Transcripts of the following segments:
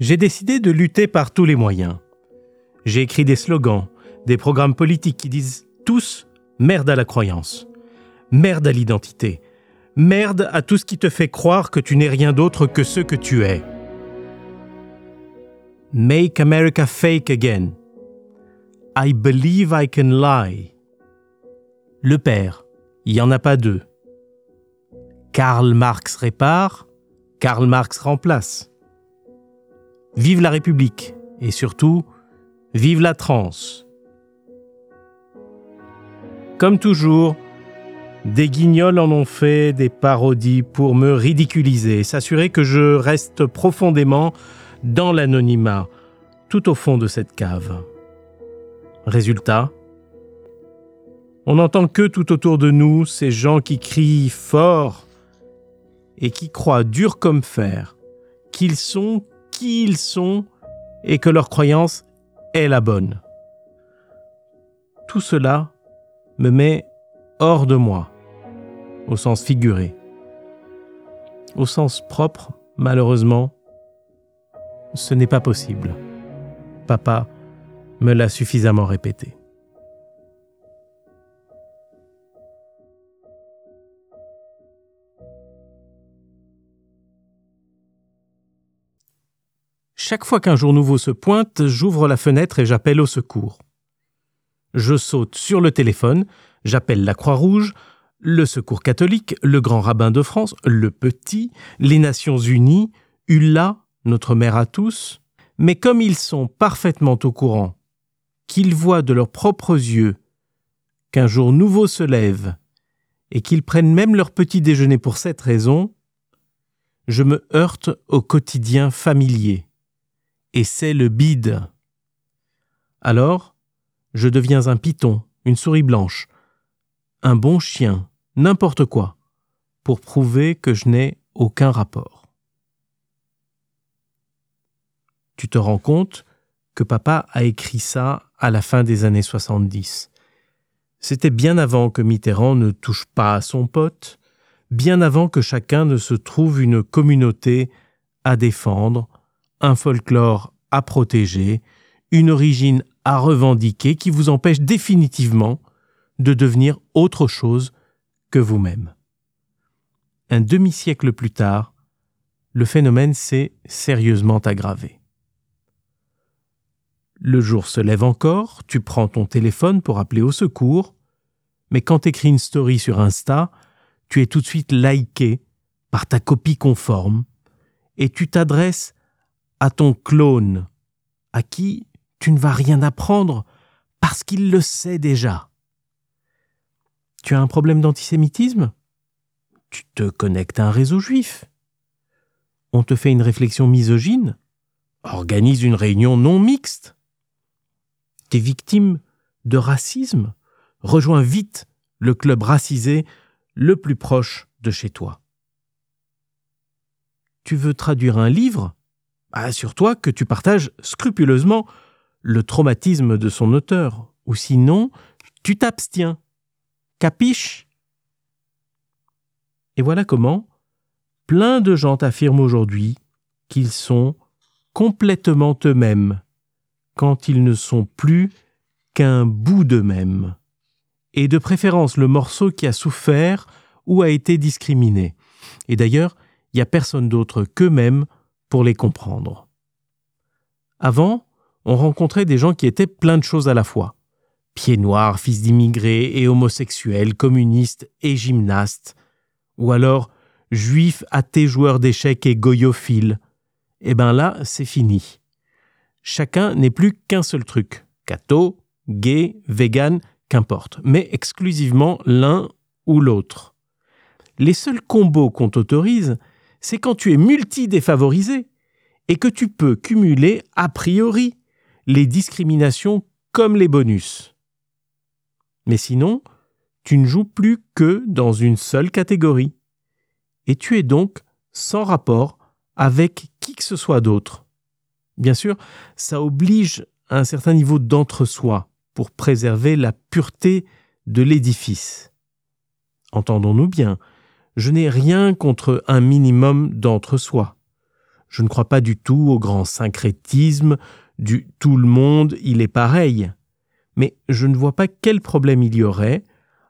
j'ai décidé de lutter par tous les moyens. J'ai écrit des slogans, des programmes politiques qui disent tous merde à la croyance, merde à l'identité, merde à tout ce qui te fait croire que tu n'es rien d'autre que ce que tu es. Make America fake again. I believe I can lie. Le père, il n'y en a pas deux. Karl Marx répare, Karl Marx remplace. Vive la République et surtout, vive la transe. Comme toujours, des guignols en ont fait des parodies pour me ridiculiser, s'assurer que je reste profondément dans l'anonymat, tout au fond de cette cave. Résultat, on n'entend que tout autour de nous ces gens qui crient fort et qui croient dur comme fer qu'ils sont qui ils sont et que leur croyance est la bonne. Tout cela me met hors de moi, au sens figuré. Au sens propre, malheureusement, ce n'est pas possible. Papa me l'a suffisamment répété. Chaque fois qu'un jour nouveau se pointe, j'ouvre la fenêtre et j'appelle au secours. Je saute sur le téléphone, j'appelle la Croix-Rouge, le Secours catholique, le Grand Rabbin de France, le Petit, les Nations Unies, Ulla, notre mère à tous, mais comme ils sont parfaitement au courant, qu'ils voient de leurs propres yeux qu'un jour nouveau se lève, et qu'ils prennent même leur petit déjeuner pour cette raison, je me heurte au quotidien familier et c'est le bide. Alors, je deviens un python, une souris blanche, un bon chien, n'importe quoi, pour prouver que je n'ai aucun rapport. Tu te rends compte que papa a écrit ça à la fin des années 70. C'était bien avant que Mitterrand ne touche pas à son pote, bien avant que chacun ne se trouve une communauté à défendre, un folklore à protéger, une origine à revendiquer qui vous empêche définitivement de devenir autre chose que vous-même. Un demi-siècle plus tard, le phénomène s'est sérieusement aggravé. Le jour se lève encore, tu prends ton téléphone pour appeler au secours, mais quand tu écris une story sur Insta, tu es tout de suite liké par ta copie conforme et tu t'adresses à ton clone, à qui tu ne vas rien apprendre parce qu'il le sait déjà. Tu as un problème d'antisémitisme? Tu te connectes à un réseau juif. On te fait une réflexion misogyne Organise une réunion non mixte. T'es victime de racisme Rejoins vite le club racisé le plus proche de chez toi. Tu veux traduire un livre? Assure-toi que tu partages scrupuleusement le traumatisme de son auteur, ou sinon, tu t'abstiens. Capiche? Et voilà comment plein de gens affirment aujourd'hui qu'ils sont complètement eux-mêmes quand ils ne sont plus qu'un bout d'eux-mêmes, et de préférence le morceau qui a souffert ou a été discriminé. Et d'ailleurs, il n'y a personne d'autre qu'eux-mêmes les comprendre. Avant, on rencontrait des gens qui étaient plein de choses à la fois. Pieds noirs, fils d'immigrés et homosexuels, communistes et gymnastes. Ou alors juifs, athées, joueurs d'échecs et goyophiles. Eh ben là, c'est fini. Chacun n'est plus qu'un seul truc. Catho, gay, vegan, qu'importe. Mais exclusivement l'un ou l'autre. Les seuls combos qu'on t'autorise, c'est quand tu es multi-défavorisé et que tu peux cumuler a priori les discriminations comme les bonus. Mais sinon, tu ne joues plus que dans une seule catégorie. Et tu es donc sans rapport avec qui que ce soit d'autre. Bien sûr, ça oblige à un certain niveau d'entre-soi pour préserver la pureté de l'édifice. Entendons-nous bien, je n'ai rien contre un minimum d'entre-soi. Je ne crois pas du tout au grand syncrétisme du tout le monde, il est pareil. Mais je ne vois pas quel problème il y aurait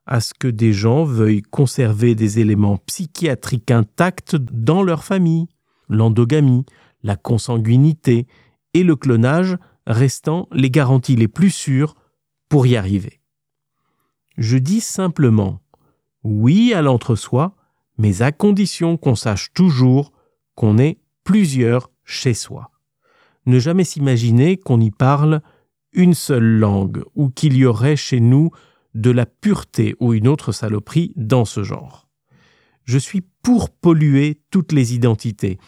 à ce que des gens veuillent conserver des éléments psychiatriques intacts dans leur famille, l'endogamie, la consanguinité et le clonage restant les garanties les plus sûres pour y arriver. Je dis simplement oui à l'entre-soi, mais à condition qu'on sache toujours qu'on est plusieurs chez soi. Ne jamais s'imaginer qu'on y parle une seule langue ou qu'il y aurait chez nous de la pureté ou une autre saloperie dans ce genre. Je suis pour polluer toutes les identités,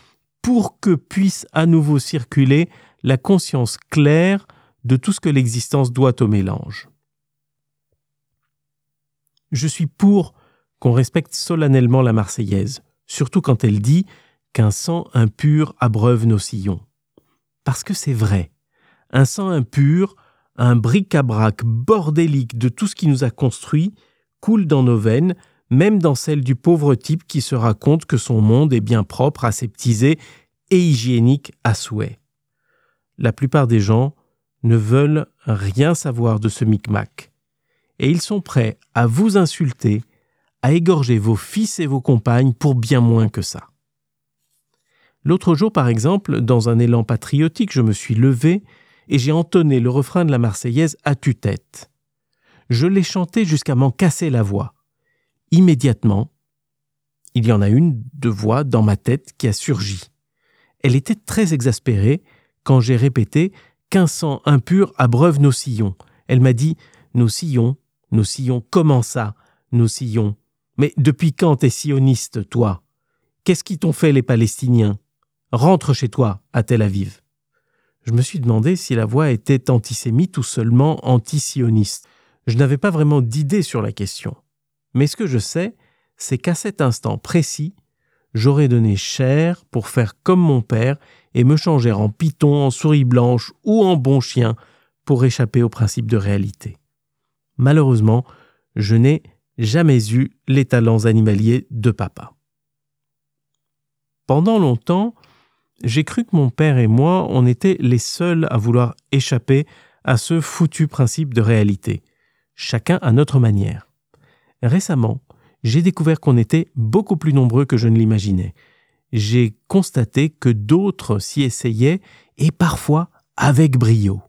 pour que puisse à nouveau circuler la conscience claire de tout ce que l'existence doit au mélange. Je suis pour qu'on respecte solennellement la Marseillaise, surtout quand elle dit qu'un sang impur abreuve nos sillons. Parce que c'est vrai, un sang impur, un bric-à-brac bordélique de tout ce qui nous a construit, coule dans nos veines, même dans celles du pauvre type qui se raconte que son monde est bien propre, aseptisé et hygiénique à souhait. La plupart des gens ne veulent rien savoir de ce micmac, et ils sont prêts à vous insulter, à égorger vos fils et vos compagnes pour bien moins que ça. L'autre jour, par exemple, dans un élan patriotique, je me suis levé et j'ai entonné le refrain de la Marseillaise à tue-tête. Je l'ai chanté jusqu'à m'en casser la voix. Immédiatement, il y en a une de voix dans ma tête qui a surgi. Elle était très exaspérée quand j'ai répété qu'un sang impur abreuve nos sillons. Elle m'a dit Nos sillons, nos sillons, comment ça, nos sillons Mais depuis quand t'es sioniste, toi? Qu'est-ce qui t'ont fait les Palestiniens? Rentre chez toi, à Tel Aviv. Je me suis demandé si la voix était antisémite ou seulement anti-sioniste. Je n'avais pas vraiment d'idée sur la question. Mais ce que je sais, c'est qu'à cet instant précis, j'aurais donné cher pour faire comme mon père et me changer en python, en souris blanche ou en bon chien pour échapper au principe de réalité. Malheureusement, je n'ai jamais eu les talents animaliers de papa. Pendant longtemps, j'ai cru que mon père et moi, on était les seuls à vouloir échapper à ce foutu principe de réalité, chacun à notre manière. Récemment, j'ai découvert qu'on était beaucoup plus nombreux que je ne l'imaginais. J'ai constaté que d'autres s'y essayaient et parfois avec brio.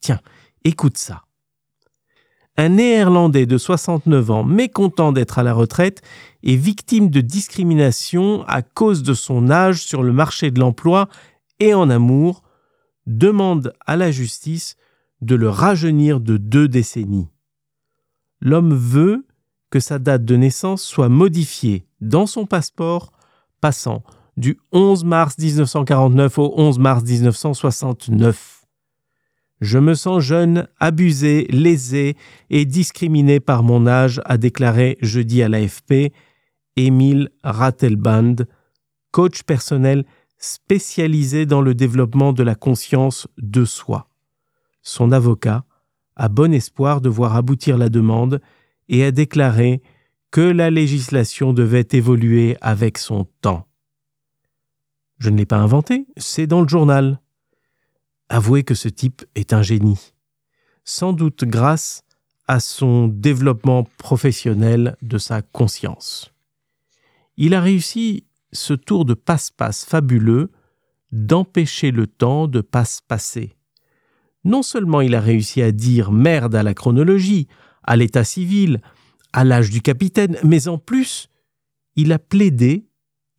Tiens, écoute ça. Un Néerlandais de 69 ans, mécontent d'être à la retraite, est victime de discrimination à cause de son âge sur le marché de l'emploi et en amour, demande à la justice de le rajeunir de deux décennies. L'homme veut que sa date de naissance soit modifiée dans son passeport, passant du 11 mars 1949 au 11 mars 1969. Je me sens jeune, abusé, lésé et discriminé par mon âge, a déclaré jeudi à l'AFP Émile Rattelband, coach personnel spécialisé dans le développement de la conscience de soi. Son avocat a bon espoir de voir aboutir la demande et a déclaré que la législation devait évoluer avec son temps. Je ne l'ai pas inventé, c'est dans le journal. Avouez que ce type est un génie, sans doute grâce à son développement professionnel de sa conscience. Il a réussi ce tour de passe-passe fabuleux d'empêcher le temps de passe-passer. Non seulement il a réussi à dire merde à la chronologie, à l'état civil, à l'âge du capitaine, mais en plus, il a plaidé,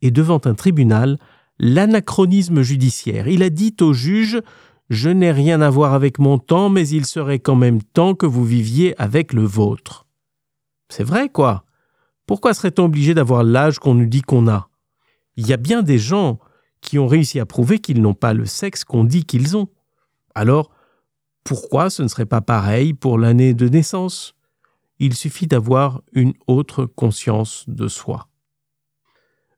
et devant un tribunal, l'anachronisme judiciaire. Il a dit au juge Je n'ai rien à voir avec mon temps, mais il serait quand même temps que vous viviez avec le vôtre. C'est vrai, quoi. Pourquoi serait-on obligé d'avoir l'âge qu'on nous dit qu'on a? Il y a bien des gens qui ont réussi à prouver qu'ils n'ont pas le sexe qu'on dit qu'ils ont. Alors, pourquoi ce ne serait pas pareil pour l'année de naissance? Il suffit d'avoir une autre conscience de soi.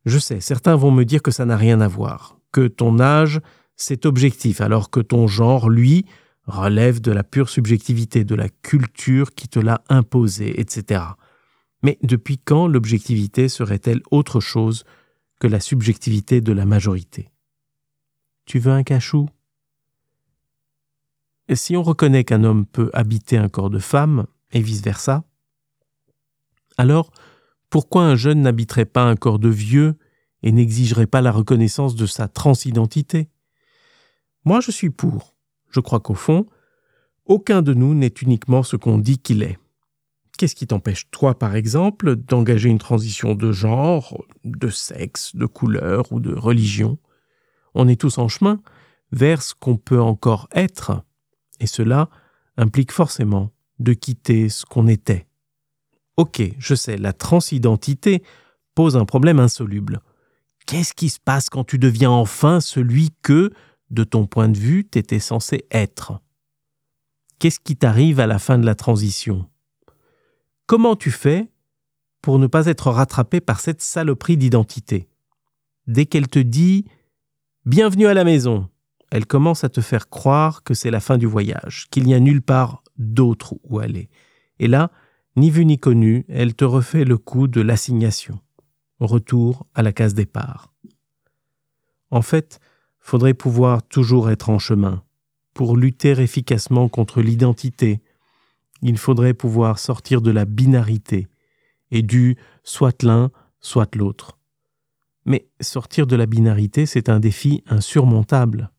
Je sais, certains vont me dire que ça n'a rien à voir, que ton âge, c'est objectif, alors que ton genre, lui, relève de la pure subjectivité, de la culture qui te l'a imposé, etc. Mais depuis quand l'objectivité serait-elle autre chose que la subjectivité de la majorité? Tu veux un cachou? Et Si on reconnaît qu'un homme peut habiter un corps de femme, et vice-versa, alors pourquoi un jeune n'habiterait pas un corps de vieux et n'exigerait pas la reconnaissance de sa transidentité? Moi je suis pour. Je crois qu'au fond, aucun de nous n'est uniquement ce qu'on dit qu'il est. Qu'est-ce qui t'empêche, toi, par exemple, d'engager une transition de genre, de sexe, de couleur ou de religion? On est tous en chemin vers ce qu'on peut encore être, et cela implique forcément de quitter ce qu'on était. Ok, je sais, la transidentité pose un problème insoluble. Qu'est-ce qui se passe quand tu deviens enfin celui que, de ton point de vue, t'étais censé être Qu'est-ce qui t'arrive à la fin de la transition? Comment tu fais pour ne pas être rattrapé par cette saloperie d'identité? Dès qu'elle te dit Bienvenue à la maison, elle commence à te faire croire que c'est la fin du voyage, qu'il n'y a nulle part d'autre où aller. Et là, ni vu ni connu, elle te refait le coup de l'assignation. Retour à la case départ. En fait, faudrait pouvoir toujours être en chemin, pour lutter efficacement contre l'identité, il faudrait pouvoir sortir de la binarité et du soit l'un, soit l'autre. Mais sortir de la binarité, c'est un défi insurmontable.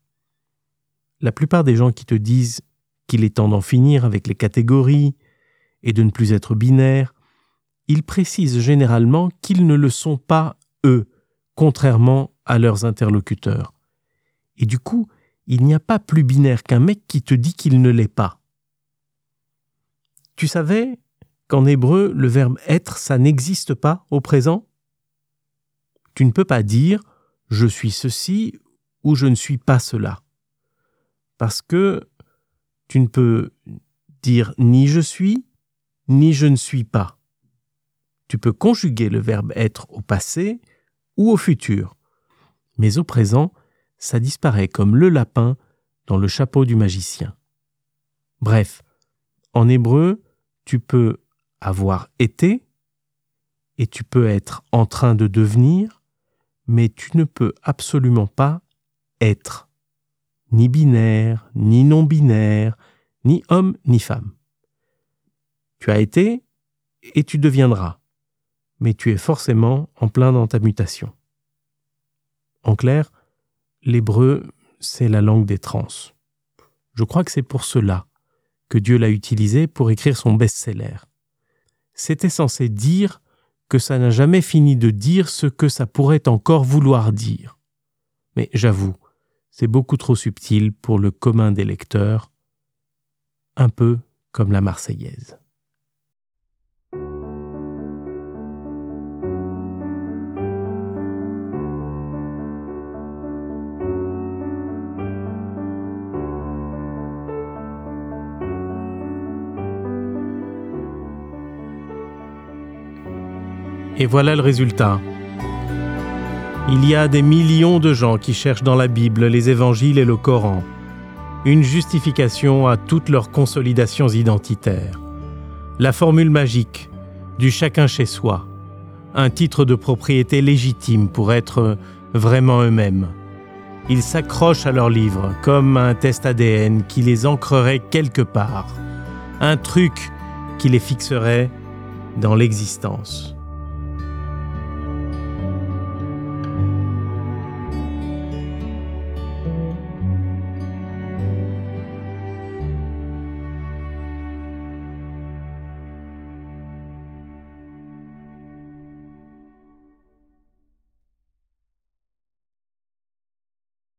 La plupart des gens qui te disent qu'il est temps d'en finir avec les catégories et de ne plus être binaire, ils précisent généralement qu'ils ne le sont pas eux, contrairement à leurs interlocuteurs. Et du coup, il n'y a pas plus binaire qu'un mec qui te dit qu'il ne l'est pas. Tu savais qu'en hébreu, le verbe être, ça n'existe pas au présent? Tu ne peux pas dire je suis ceci ou je ne suis pas cela. Parce que tu ne peux dire ni je suis, ni je ne suis pas. Tu peux conjuguer le verbe être au passé ou au futur. Mais au présent, ça disparaît comme le lapin dans le chapeau du magicien. Bref, en hébreu, tu peux avoir été et tu peux être en train de devenir, mais tu ne peux absolument pas être, ni binaire, ni non binaire, ni homme, ni femme. Tu as été et tu deviendras, mais tu es forcément en plein dans ta mutation. En clair, l'hébreu, c'est la langue des trans. Je crois que c'est pour cela que Dieu l'a utilisé pour écrire son best-seller. C'était censé dire que ça n'a jamais fini de dire ce que ça pourrait encore vouloir dire. Mais j'avoue, c'est beaucoup trop subtil pour le commun des lecteurs, un peu comme la Marseillaise. Et voilà le résultat. Il y a des millions de gens qui cherchent dans la Bible, les évangiles et le Coran une justification à toutes leurs consolidations identitaires. La formule magique du chacun chez soi, un titre de propriété légitime pour être vraiment eux-mêmes. Ils s'accrochent à leurs livres comme un test ADN qui les ancrerait quelque part, un truc qui les fixerait dans l'existence.